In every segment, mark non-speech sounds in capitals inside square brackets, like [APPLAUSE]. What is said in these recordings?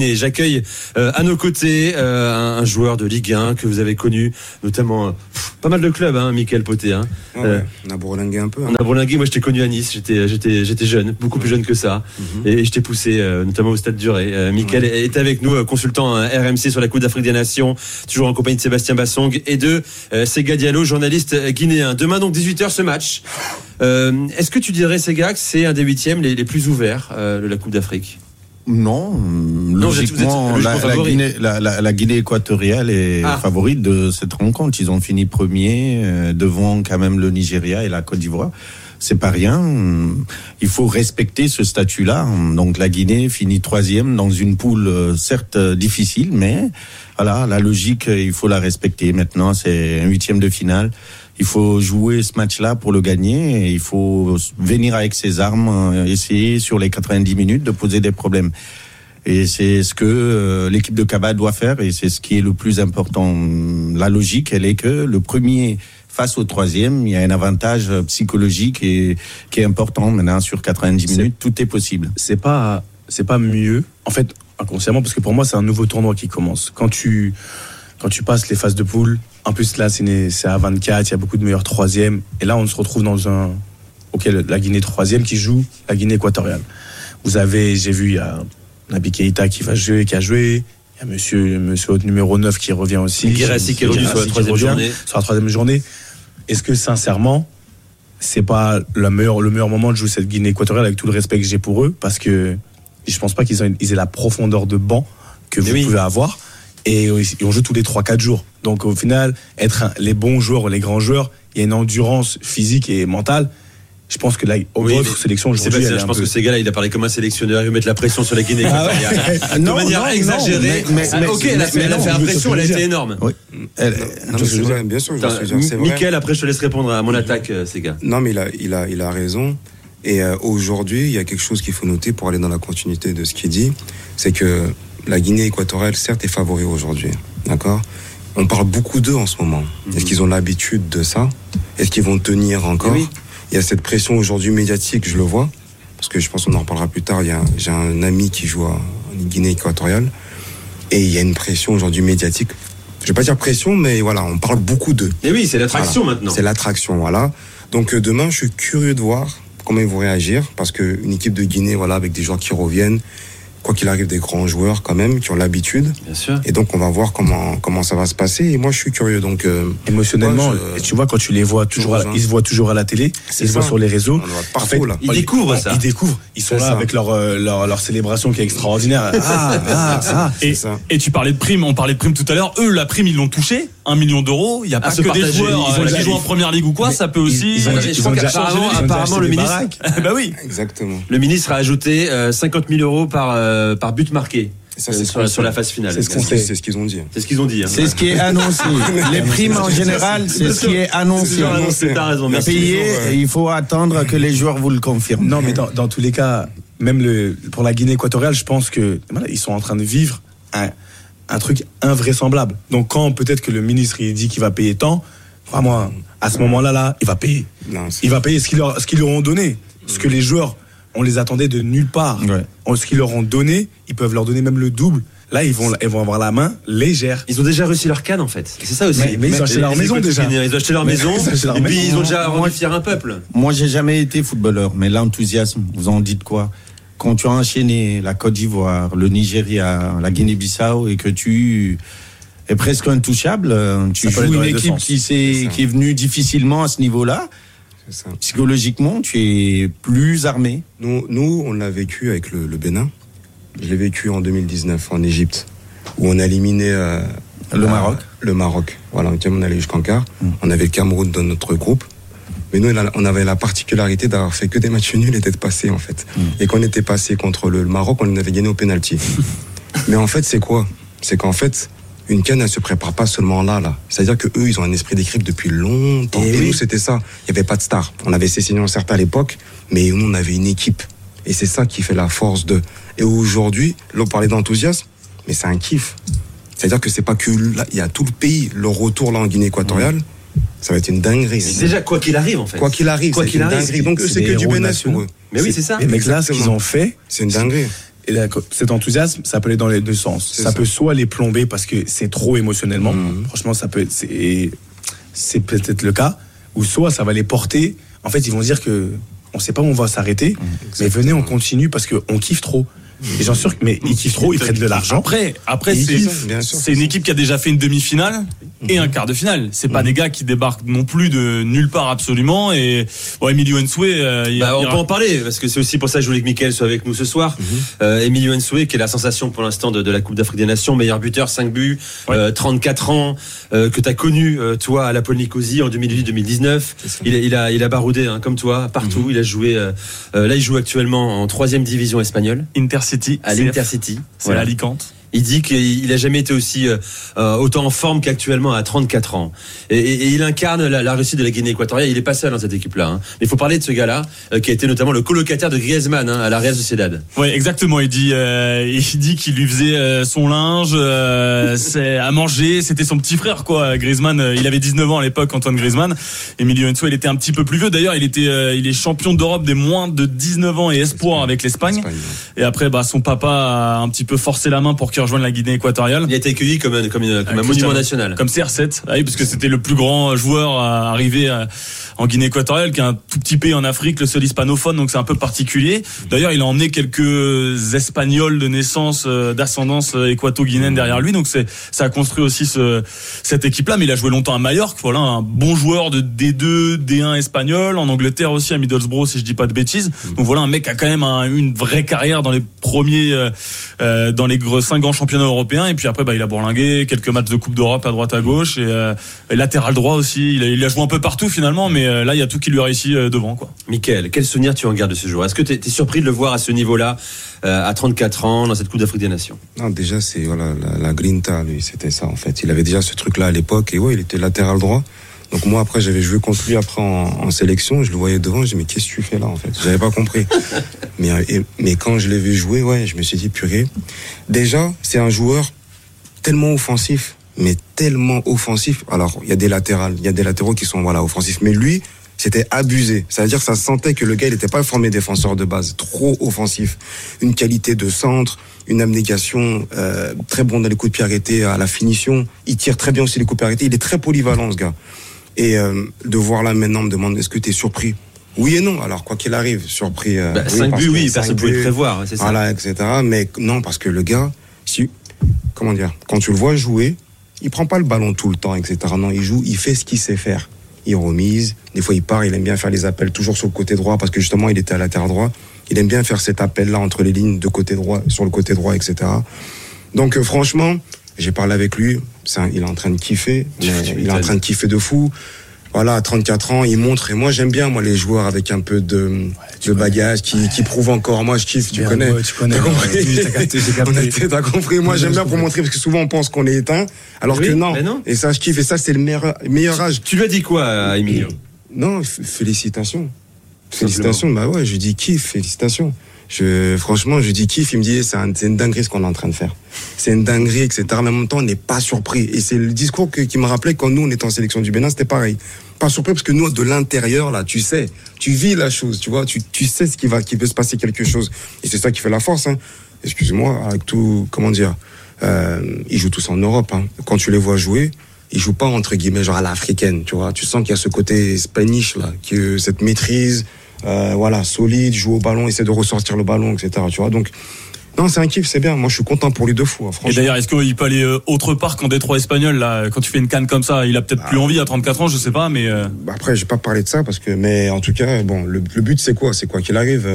J'accueille euh, à nos côtés euh, un, un joueur de Ligue 1 que vous avez connu, notamment euh, pff, pas mal de clubs, hein, Michael Poté. Hein. Ah ouais, on a bourlingué un peu. hein. On a bourlingué, moi je t'ai connu à Nice, j'étais, j'étais, j'étais jeune, beaucoup plus jeune que ça, et, je t'ai poussé notamment au Stade du Ré. Michael est, avec nous, consultant euh, RMC sur la Coupe d'Afrique des Nations, toujours en compagnie de Sébastien Bassong et de Sega Diallo, journaliste guinéen. Demain donc 18h ce match. Est-ce que tu dirais Sega que c'est un des huitièmes les, les plus ouverts de la Coupe d'Afrique? Non, êtes- logiquement, logiquement la, la favori. Guinée, la, la- la Guinée équatoriale est Ah. favorite de cette rencontre. Ils ont fini premier euh, devant quand même le Nigeria et la Côte d'Ivoire. C'est pas rien. Il faut respecter ce statut-là. Donc la Guinée finit troisième dans une poule euh, certes euh, difficile, mais voilà, la logique, euh, il faut la respecter. Maintenant, c'est un huitième de finale. Il faut jouer ce match-là pour le gagner il faut venir avec ses armes, essayer sur les 90 minutes de poser des problèmes. Et c'est ce que l'équipe de Kaba doit faire et c'est ce qui est le plus important. La logique, elle est que le premier face au troisième, il y a un avantage psychologique et qui est important. Maintenant, sur 90 C'est- minutes, tout est possible. c'est pas c'est pas mieux en fait inconsciemment parce que pour moi c'est un nouveau tournoi qui commence quand tu quand tu passes les phases de poule en plus là c'est à 24 il y a beaucoup de meilleurs troisièmes et là on se retrouve dans un ok la Guinée troisième qui joue la Guinée équatoriale vous avez j'ai vu il y a Nabi Keita qui va jouer qui a joué il y a monsieur monsieur haute numéro 9 qui revient aussi Guirassy qui est revenu sur la troisième revient journée. sur la troisième journée est-ce que sincèrement c'est pas le meilleur, le meilleur moment de jouer cette Guinée équatoriale avec tout le respect que j'ai pour eux? Parce que je pense pas qu'ils aient, ils aient la profondeur de banc que vous oui. pouvez avoir. Et, et on joue tous les 3-4 jours. Donc au final être un- les bons joueurs les grands joueurs il y a une endurance physique et mentale je pense que là Oui, votre sélection aujourd'hui je pense peu- que ces gars-là, il a parlé comme un sélectionneur, il veut mettre la pression sur la Guinée Ah équatoriale. [LAUGHS] de Non, manière non, non, exagérée. mais- mais- Ah, mais- elle a, mais- fait, elle a mais fait non, la je pression, elle a été énorme. Oui. Elle- c'est vrai, bien sûr, je Putain, suis c'est vrai. Mickaël, après je te laisse répondre à mon attaque, euh, ces gars. Non, mais il a, il a, il a raison. Et euh, aujourd'hui, il y a quelque chose qu'il faut noter pour aller dans la continuité de ce qu'il dit, c'est que la Guinée équatoriale, certes, est favori aujourd'hui. D'accord? On parle beaucoup d'eux en ce moment. Est-ce qu'ils ont l'habitude de ça? Est-ce qu'ils vont tenir encore? Oui. Il y a cette pression aujourd'hui médiatique, je le vois. Parce que je pense qu'on en reparlera plus tard. J'ai un ami qui joue en Guinée équatoriale. Et il y a une pression aujourd'hui médiatique. Je vais pas dire pression, mais voilà, on parle beaucoup d'eux. Et oui, c'est l'attraction Voilà. maintenant. C'est l'attraction, voilà. Donc euh, demain, je suis curieux de voir comment ils vont réagir parce que une équipe de Guinée, voilà, avec des joueurs qui reviennent, quoi qu'il arrive, des grands joueurs quand même qui ont l'habitude. Et donc, on va voir comment, comment ça va se passer. Et moi, je suis curieux. Donc, euh, émotionnellement, tu vois, quand tu les vois toujours, à, ils se voient toujours à la télé, ils se voient sur les réseaux. Partout. Ils découvrent ça. Ils découvrent. Ils sont là avec euh, leur, leur, célébration qui est extraordinaire. [LAUGHS] et, et tu parlais de prime, on parlait de prime tout à l'heure. Eux, la prime, ils l'ont touchée. 1 million d'euros, il n'y a pas que des joueurs euh, qui jouent en première ligue ou quoi, ça peut aussi. Ils, ont, apparemment, le ministre. [LAUGHS] Bah oui. Exactement. Le ministre a ajouté euh, 50 000 euros par, euh, par but marqué. Ça, sur, la phase finale. C'est ce qu'on C'est ce qu'ils ont dit. C'est ce qu'ils ont dit. Hein. C'est ce qui est annoncé. [LAUGHS] les primes en général, c'est ce qui est annoncé. annoncé. T'as raison. Il faut attendre que les joueurs vous le confirment. Non, mais dans, tous les cas, même le, pour la Guinée équatoriale, je pense que ils sont en train de vivre un un truc invraisemblable. Donc quand peut-être que le ministre il dit qu'il va payer tant, crois-moi, à ce moment-là, là, il va payer. Non, Il va payer ce qu'ils leur, ont donné. Ce que les joueurs, on les attendait de nulle part. Ouais. Ce qu'ils leur ont donné, ils peuvent leur donner même le double. Là, ils vont, ils vont avoir la main légère. Ils ont déjà réussi leur canne en fait. C'est ça aussi. Mais- mais ils ont acheté leur maison, déjà. Ils ont acheté leur Mais- maison. [LAUGHS] Et puis ils ont déjà rendu fier un peuple. Moi, j'ai jamais été footballeur, mais l'enthousiasme, vous en dites quoi? Quand tu as enchaîné la Côte d'Ivoire, le Nigeria, la Guinée-Bissau et que tu es presque intouchable, euh, tu Ça joues une équipe qui, est venue difficilement à ce niveau-là, psychologiquement, tu es plus armé. Nous, nous, on l'a vécu avec le, le Bénin. Je l'ai vécu en 2019 en Égypte, où on a éliminé euh, Le Maroc. Le Maroc. Voilà, on allait jusqu'en quart. Mm. On avait le Cameroun dans notre groupe. Mais nous, on avait la particularité d'avoir fait que des matchs nuls et d'être passé, en fait. Mm. Et qu'on était passé contre le, Maroc, on avait gagné au penalty. [LAUGHS] Mais en fait, c'est quoi? C'est qu'en fait, une canne, elle se prépare pas seulement là, là. C'est-à-dire que eux, ils ont un esprit d'équipe depuis longtemps. Et Et, oui. nous, c'était ça. Il n'y avait pas de star. On avait Cécilien certes à l'époque, mais nous, on avait une équipe. Et c'est ça qui fait la force de. Et aujourd'hui, là, on parlait d'enthousiasme, mais c'est un kiff. C'est-à-dire que c'est pas que là, il y a tout le pays. Le retour là en Guinée équatoriale, Ça va être une dinguerie. Mais déjà, quoi qu'il arrive, en fait. Quoi qu'il arrive, Quoi c'est qu'il une arrive, dinguerie. Donc, c'est que du bénéfice pour eux. Mais oui, c'est ça. Mec, là, ce qu'ils ont fait, C'est une dinguerie. et là, cet enthousiasme, ça peut aller dans les deux sens. Ça, ça. peut soit les plomber parce que c'est trop émotionnellement. Mhm. Franchement, ça peut être, c'est, peut-être le cas. Ou soit ça va les porter. En fait, ils vont se dire que on sait pas où on va s'arrêter, mais venez, on continue parce qu'on kiffe trop. Et j'en suis sûr mais ils kiffent trop, ils prennent de l'argent. Après, après c'est une équipe qui a déjà fait une demi-finale et un quart de finale. C'est pas des gars qui débarquent non plus de nulle part absolument. Et bon, Emilio Ensue, euh, il, Bah, on il- peut en parler parce que c'est aussi pour ça que je voulais que Mickaël soit avec nous ce soir. Mhm. Euh, Emilio Nsoué qui est la sensation pour l'instant de, de la Coupe d'Afrique des Nations, meilleur buteur, 5 buts, Ouais. euh, 34 ans, euh, que tu as connu euh, toi à la Pôle Nicosie en 2018-2019. C'est ça. Il, a- il a il a baroudé hein, comme toi partout. Mhm. Il a joué. là, il joue actuellement en troisième division espagnole Intercity, à l'Intercity. c'est Voilà. Alicante. Il dit qu'il a jamais été aussi euh, euh, autant en forme qu'actuellement à 34 ans. Et, et- et il incarne la, la réussite de la Guinée équatoriale. Il est pas seul dans cette équipe-là. hein. Mais il faut parler de ce gars-là, euh, qui a été notamment le colocataire de Griezmann hein, à la Real Sociedad. Ouais, exactement. Il dit, euh, il dit qu'il lui faisait euh, son linge, euh, [LAUGHS] à manger. C'était son petit frère, quoi. Griezmann, il avait 19 ans à l'époque, Antoine Griezmann. Emilio Ensue, il était un petit peu plus vieux. D'ailleurs, il était, euh, il est champion d'Europe des moins de 19 ans et espoir avec l'Espagne. Espagne. Et après, bah, son papa a un petit peu forcé la main pour rejoigne la Guinée équatoriale. Il a été accueilli comme comme un monument national. Comme CR7, ah oui, parce que c'était le plus grand joueur à arriver à- en Guinée équatoriale, qui est un tout petit pays en Afrique, le seul hispanophone, donc c'est un peu particulier. D'ailleurs, il a emmené quelques Espagnols de naissance, euh, d'ascendance euh, équato-guinéenne derrière lui, donc ça a construit aussi ce, cette équipe-là. Mais il a joué longtemps à Majorque, voilà, un bon joueur de D2, D1 espagnol, en Angleterre aussi à Middlesbrough, si je dis pas de bêtises. Donc voilà, un mec qui a quand même un- une vraie carrière dans les premiers, euh, euh, dans les gros- cinq grands championnats européens. Et puis après, bah, il a bourlingué quelques matchs de Coupe d'Europe à droite à gauche et, euh, et latéral droit aussi. Il a, il a joué un peu partout finalement, mais euh, là, il y a tout qui lui a réussi euh, devant, quoi. Michael, quel souvenir tu en gardes de ce jour Est-ce que tu es, surpris de le voir à ce niveau-là, euh, à 34 ans, dans cette Coupe d'Afrique des Nations? Non, déjà, c'est voilà, la, la grinta, lui, c'était ça, en fait. Il avait déjà ce truc-là à l'époque, et ouais, il était latéral droit. Donc moi, après, j'avais joué contre lui après en, en sélection, je le voyais devant, je dis, mais qu'est-ce que tu fais là, en fait? J'avais pas compris. [LAUGHS] mais, euh, et- mais quand je l'ai vu jouer, ouais, je me suis dit, purée. Déjà, c'est un joueur tellement offensif, mais tellement offensif. Alors, il y a des latérales, il y a des latéraux qui sont, voilà, offensifs. Mais lui, c'était abusé. C'est-à-dire que ça se sentait que le gars, il n'était pas formé défenseur de base, trop offensif. Une qualité de centre, une abnégation, euh, très bon dans les coups de pied arrêtés, à la finition. Il tire très bien aussi les coups de pied arrêtés. Il est très polyvalent, ce gars. Et euh, de voir là maintenant, me demande, est-ce que tu es surpris? Oui et non. Alors, quoi qu'il arrive, surpris. euh, bah, oui, 5 parce buts, oui, personne ne pouvait prévoir, c'est ça. voilà, etc. Mais non, parce que le gars, si, comment dire, quand tu le vois jouer, il prend pas le ballon tout le temps, etc. Non, il joue, il fait ce qu'il sait faire. Il remise, des fois il part, il aime bien faire les appels toujours sur le côté droit parce que justement il était à la terre droit. Il aime bien faire cet appel-là entre les lignes de côté droit, sur le côté droit, etc. Donc euh, franchement, j'ai parlé avec lui, un- il est en train de kiffer, mais il est en train de kiffer de fou. Voilà, à 34 ans, il montre, et moi j'aime bien moi les joueurs avec un peu de, de bagage, qui, qui prouvent encore. Moi je kiffe, tu connais. ouais, tu connais. T'as compris Ouais, [LAUGHS] t'as compris Moi j'aime bien pour montrer, parce que souvent on pense qu'on est éteint, alors Oui, que non. Et ça je kiffe, et ça c'est le meilleur, meilleur âge. Tu lui as dit quoi Emilio? Non, félicitations. Félicitations, bah ouais, je dis kiff, félicitations. Je, franchement, je dis kiff, il me dit, c'est un- une dinguerie ce qu'on est en train de faire. C'est une dinguerie, etc. Mais en même temps, on n'est pas surpris. Et c'est le discours qui me rappelait quand nous, on était en sélection du Bénin, c'était pareil. Pas surpris parce que nous, de l'intérieur, là, tu sais, tu vis la chose, tu vois, tu, tu sais ce qui va, qui peut se passer quelque chose. Et c'est ça qui fait la force, hein. Excuse-moi, avec tout, comment dire, euh, ils jouent tous en Europe, hein. Quand tu les vois jouer, ils jouent pas entre guillemets genre à l'africaine, tu vois. Tu sens qu'il y a ce côté spanish là, que cette maîtrise, euh, voilà, solide, joue au ballon, essaie de ressortir le ballon, etc. Tu vois. Donc non, c'est un kiff, c'est bien. Moi, je suis content pour lui deux fois, Et franchement. d'ailleurs, est-ce qu'il peut aller euh, autre part qu'en Détroit espagnol là Quand tu fais une canne comme ça, il a peut-être plus envie à 34 ans, je sais pas, mais euh, Bah, Après, je vais pas parler de ça parce que, mais en tout cas, bon, le, le but c'est quoi? C'est quoi qu'il arrive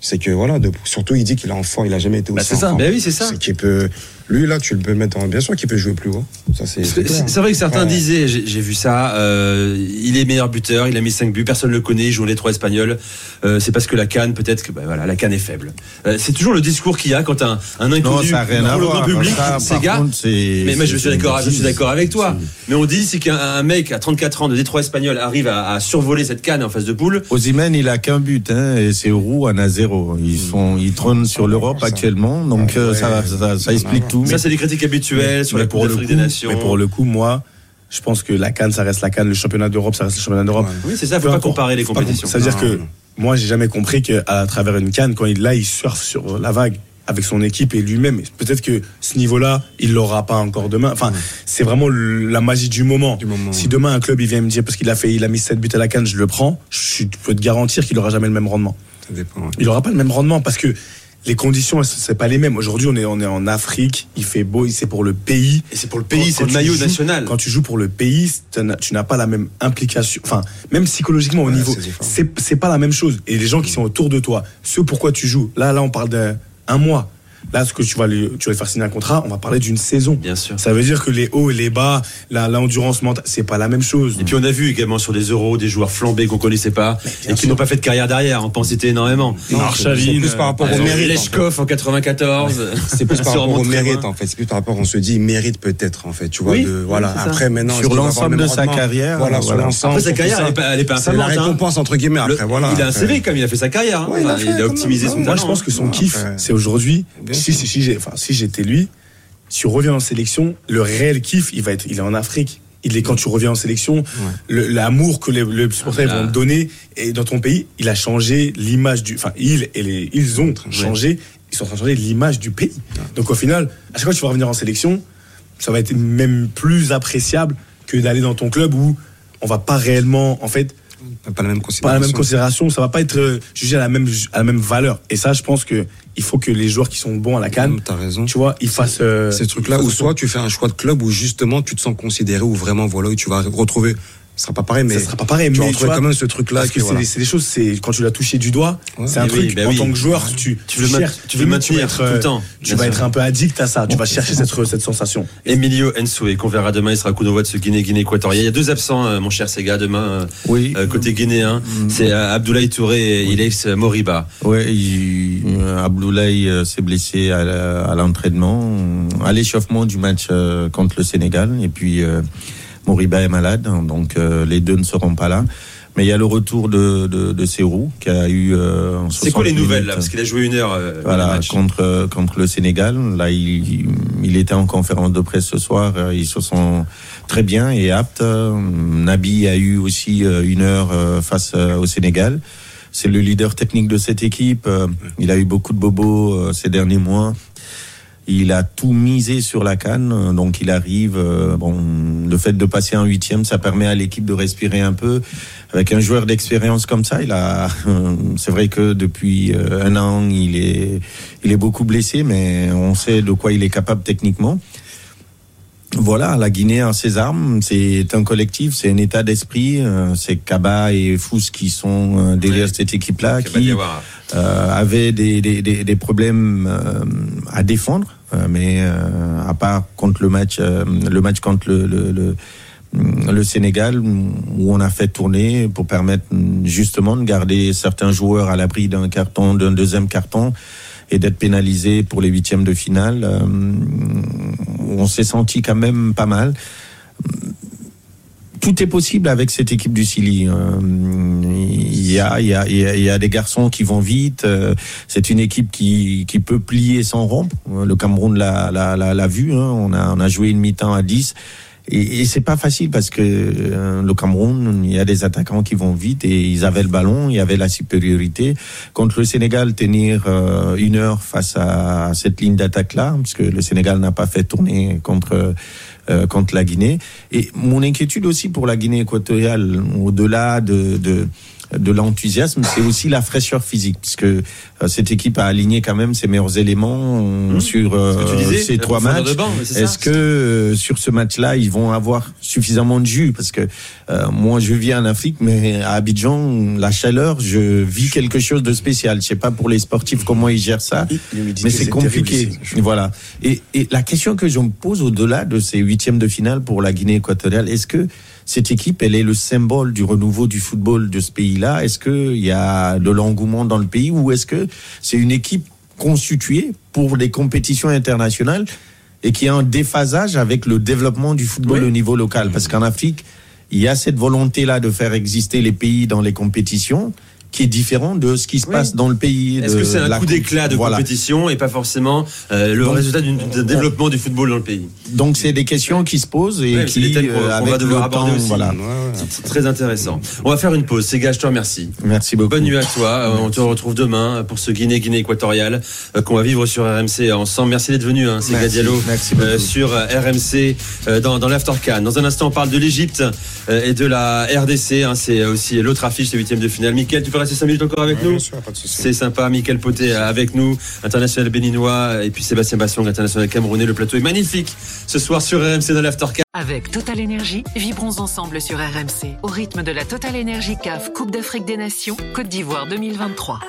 C'est que voilà, de- surtout il dit qu'il est en forme, il a jamais été aussi Bah, c'est en ça. Bah oui, c'est ça. C'est qu'il peut, lui là, tu le peux mettre en, bien sûr qu'il peut jouer plus haut. Ça c'est. Vrai que certains Ouais. disaient, j'ai vu ça, euh, il est meilleur buteur, il a mis 5 buts, personne ne le connaît, il joue les trois espagnols. Euh, c'est parce que la canne, peut-être que bah, voilà, la canne est faible. Euh, c'est toujours le discours qu'il y a quand un, un inconnu Non, ça n'a rien pour le grand public, ces gars. contre, mais moi je suis d'accord, je suis d'accord avec toi. Mais on dit c'est qu'un un mec à 34 ans de Détroit espagnol arrive à, à survoler cette canne en face de poule. Osimhen, il a qu'un but, hein, et c'est Roux en a zéro. Ils sont, ils trônent sur l'Europe actuellement, donc euh, ouais, ça, ça, ça ça explique n'a tout. Ça c'est des critiques habituelles sur la Coupe d'Afrique des Nations. mais pour le coup, moi, Je pense que la Cannes, ça reste la Cannes, le championnat d'Europe, ça reste le championnat d'Europe. Ouais. Oui, c'est ça, faut pas comparer les compétitions. com- Ça veut dire Non, que non. moi, j'ai jamais compris qu'à travers une Cannes, quand il là, il surfe sur la vague avec son équipe et lui-même. Peut-être que ce niveau-là, il l'aura pas encore demain. Enfin, c'est vraiment le- la magie du moment. Du moment, Si demain un club il vient me dire parce qu'il a fait, il a mis 7 buts à la Cannes, je le prends. Je peux te garantir qu'il aura jamais le même rendement. Ça dépend. ouais. Il aura pas le même rendement parce que les conditions, c'est pas les mêmes. Aujourd'hui, on est, on est en Afrique, il fait beau, c'est pour le pays. Et c'est pour le pays, c'est le maillot national. Quand tu joues pour le pays, tu n'as- pas la même implication. Enfin, même psychologiquement au Ouais, niveau, c'est pas la même chose. Et les gens qui sont autour de toi, ce pourquoi tu joues. Là, là, on parle d'un un mois. Là, ce que tu vas lui, tu vas lui faire signer un contrat, on va parler d'une saison. Bien sûr. Ça veut dire que les hauts et les bas, la- l'endurance mentale, c'est pas la même chose. Et puis on a vu également sur des euros des joueurs flambés qu'on connaissait pas et qui n'ont pas fait de carrière derrière. On en citer énormément. C'est plus par rapport au mérite. Leshkov en 94. C'est plus [LAUGHS] par rapport au remonte très mérite en fait. C'est plus par rapport on se dit il mérite peut-être en fait. Tu vois voilà. Après maintenant Sur l'ensemble de sa carrière, Voilà sur l'ensemble. Après sa carrière, elle est pas, C'est la hein. récompense entre guillemets Le- après voilà. il a un. CV comme il a fait sa carrière. hein. Il a Enfin, fait il a quand optimisé son Moi, je pense que son kiff, c'est aujourd'hui. Si, si, si, j'ai- enfin, si j'étais lui, si tu reviens en sélection, le réel kiff, il va être, il est en Afrique. Il est quand tu reviens en sélection, le- l'amour que les, les supporters Ah, vont te donner et dans ton pays, il a changé l'image du, enfin, il et les, ils ont changé, ils sont en train de changer l'image du pays. Donc au final, à chaque fois que tu vas revenir en sélection, ça va être même plus appréciable que d'aller dans ton club où on va pas réellement, en fait, Pas la même pas la considération. même considération, ça va pas être euh, jugé à la même à la même valeur. Et ça, je pense que il faut que les joueurs qui sont bons à la canne, raison. tu vois, ils fassent euh, Ces trucs-là où soit tu fais un choix de club où justement tu te sens considéré ou vraiment voilà où tu vas retrouver. Ce sera pas pareil mais ça sera pas pareil, tu mais tu retrouver vois, quand même ce truc-là. parce que c'est voilà. des- c'est des choses, c'est quand tu l'as touché du doigt, Ouais. c'est un oui, truc bah en oui. tant que joueur, tu Tu veux cherches, tu maintenir être, tout le euh, temps, Tu vas être un peu addict à ça, tu vas chercher cette cette sensation. Emilio Ensoué, qu'on verra demain, il sera coup d'envoi de ce Guinée-Guinée équatorial. Il y a deux absents, euh, mon cher Sega, demain, euh, Oui. euh, côté guinéen. Mm. C'est Abdoulaye Touré et Ilex Moriba. Euh, Abdoulaye s'est blessé à, l'entraînement, à l'échauffement du match contre le Sénégal. Et puis, Moriba est malade, hein, donc euh, les deux ne seront pas là. Mais il y a le retour de, de, de qui a eu. euh, C'est quoi 60 les nouvelles là Parce qu'il a joué une heure. euh, Voilà, match. contre, euh, contre le Sénégal. Là, il, il était en conférence de presse ce soir. euh, Ils se sont très bien et aptes. Euh, Nabi a eu aussi euh, une heure euh, face au Sénégal. C'est le leader technique de cette équipe. Il a eu beaucoup de bobos euh, ces derniers mois. Il a tout misé sur la canne, donc il arrive. euh, bon, le fait de passer en huitième, ça permet à l'équipe de respirer un peu. Avec un joueur d'expérience comme ça, il a. [LAUGHS] c'est vrai que depuis euh, un an, il est, il est beaucoup blessé, mais on sait de quoi il est capable techniquement. Voilà, la Guinée a ses armes, c'est un collectif, c'est un état d'esprit. euh, c'est Kaba et Fous qui sont euh, derrière Ouais. cette équipe-là, Kaba qui euh, avait des, des, des, des problèmes euh, à défendre, euh, mais euh, à part contre le match, euh, le match contre le, le, le, le Sénégal, où on a fait tourner pour permettre justement de garder certains joueurs à l'abri d'un carton, d'un deuxième carton et d'être pénalisés pour les huitièmes de finale. On s'est senti quand même pas mal tout est possible avec cette équipe du Chili. Euh, Il y a, il y a, il y a, des garçons qui vont vite. euh, C'est une équipe qui, qui peut plier sans rompre. Le Cameroun l'a, l'a vu. Hein. On, a, on a joué une mi-temps à 10. Et, et c'est pas facile parce que euh, le Cameroun, il y a des attaquants qui vont vite et ils avaient le ballon, il y avait la supériorité. Contre le Sénégal, tenir euh, une heure face à cette ligne d'attaque-là, parce que le Sénégal n'a pas fait tourner contre euh, contre la Guinée. Et mon inquiétude aussi pour la Guinée équatoriale, au-delà de, de de l'enthousiasme, c'est aussi la fraîcheur physique, puisque euh, cette équipe a aligné quand même ses meilleurs éléments euh, sur euh, Ce disais, ces trois matchs. Est-ce que euh, sur ce match-là, ils vont avoir suffisamment de jus? Parce que euh, moi, je vis en Afrique, mais à Abidjan, la chaleur, je vis quelque chose de spécial. Je sais pas pour les sportifs comment ils gèrent ça, mais c'est compliqué. Voilà. Et, et la question que je me pose au-delà de ces huitièmes de finale pour la Guinée équatoriale, est-ce que cette équipe, elle est le symbole du renouveau du football de ce pays-là. Est-ce qu'il y a de l'engouement dans le pays ou est-ce que c'est une équipe constituée pour les compétitions internationales et qui est en déphasage avec le développement du football Oui. au niveau local? Parce qu'en Afrique, il y a cette volonté-là de faire exister les pays dans les compétitions qui est différent de ce qui se Oui. passe dans le pays. Est-ce que c'est un coup d'éclat de Voilà. compétition et pas forcément euh, le Donc, résultat d'un développement du football dans le pays? Donc c'est des questions qui se posent et Ouais, c'est qui, euh, qu'on avec va devoir le aborder temps, aussi. voilà. Ouais, ouais. C'est très intéressant. On va faire une pause. C'est je te remercie. Merci beaucoup. Bonne nuit à toi. Euh, On te retrouve demain pour ce Guinée-Guinée équatoriale euh, qu'on va vivre sur RMC ensemble. Merci d'être venu, hein, Sega Diallo, merci euh, sur euh, RMC euh, dans, dans l'After. Dans un instant, on parle de l'Égypte euh, et de la RDC. hein. c'est aussi l'autre affiche, le huitième de finale. Mickaël, tu peux rester 5 minutes encore avec Ouais, nous. C'est sympa, Mickaël Poté euh, avec nous, international béninois, et puis Sébastien Bassong, international camerounais. Le plateau est magnifique ce soir sur RMC dans l'After Can. Avec Total Énergie, vibrons ensemble sur RMC au rythme de la Total Énergie CAF Coupe d'Afrique des Nations Côte d'Ivoire 2023.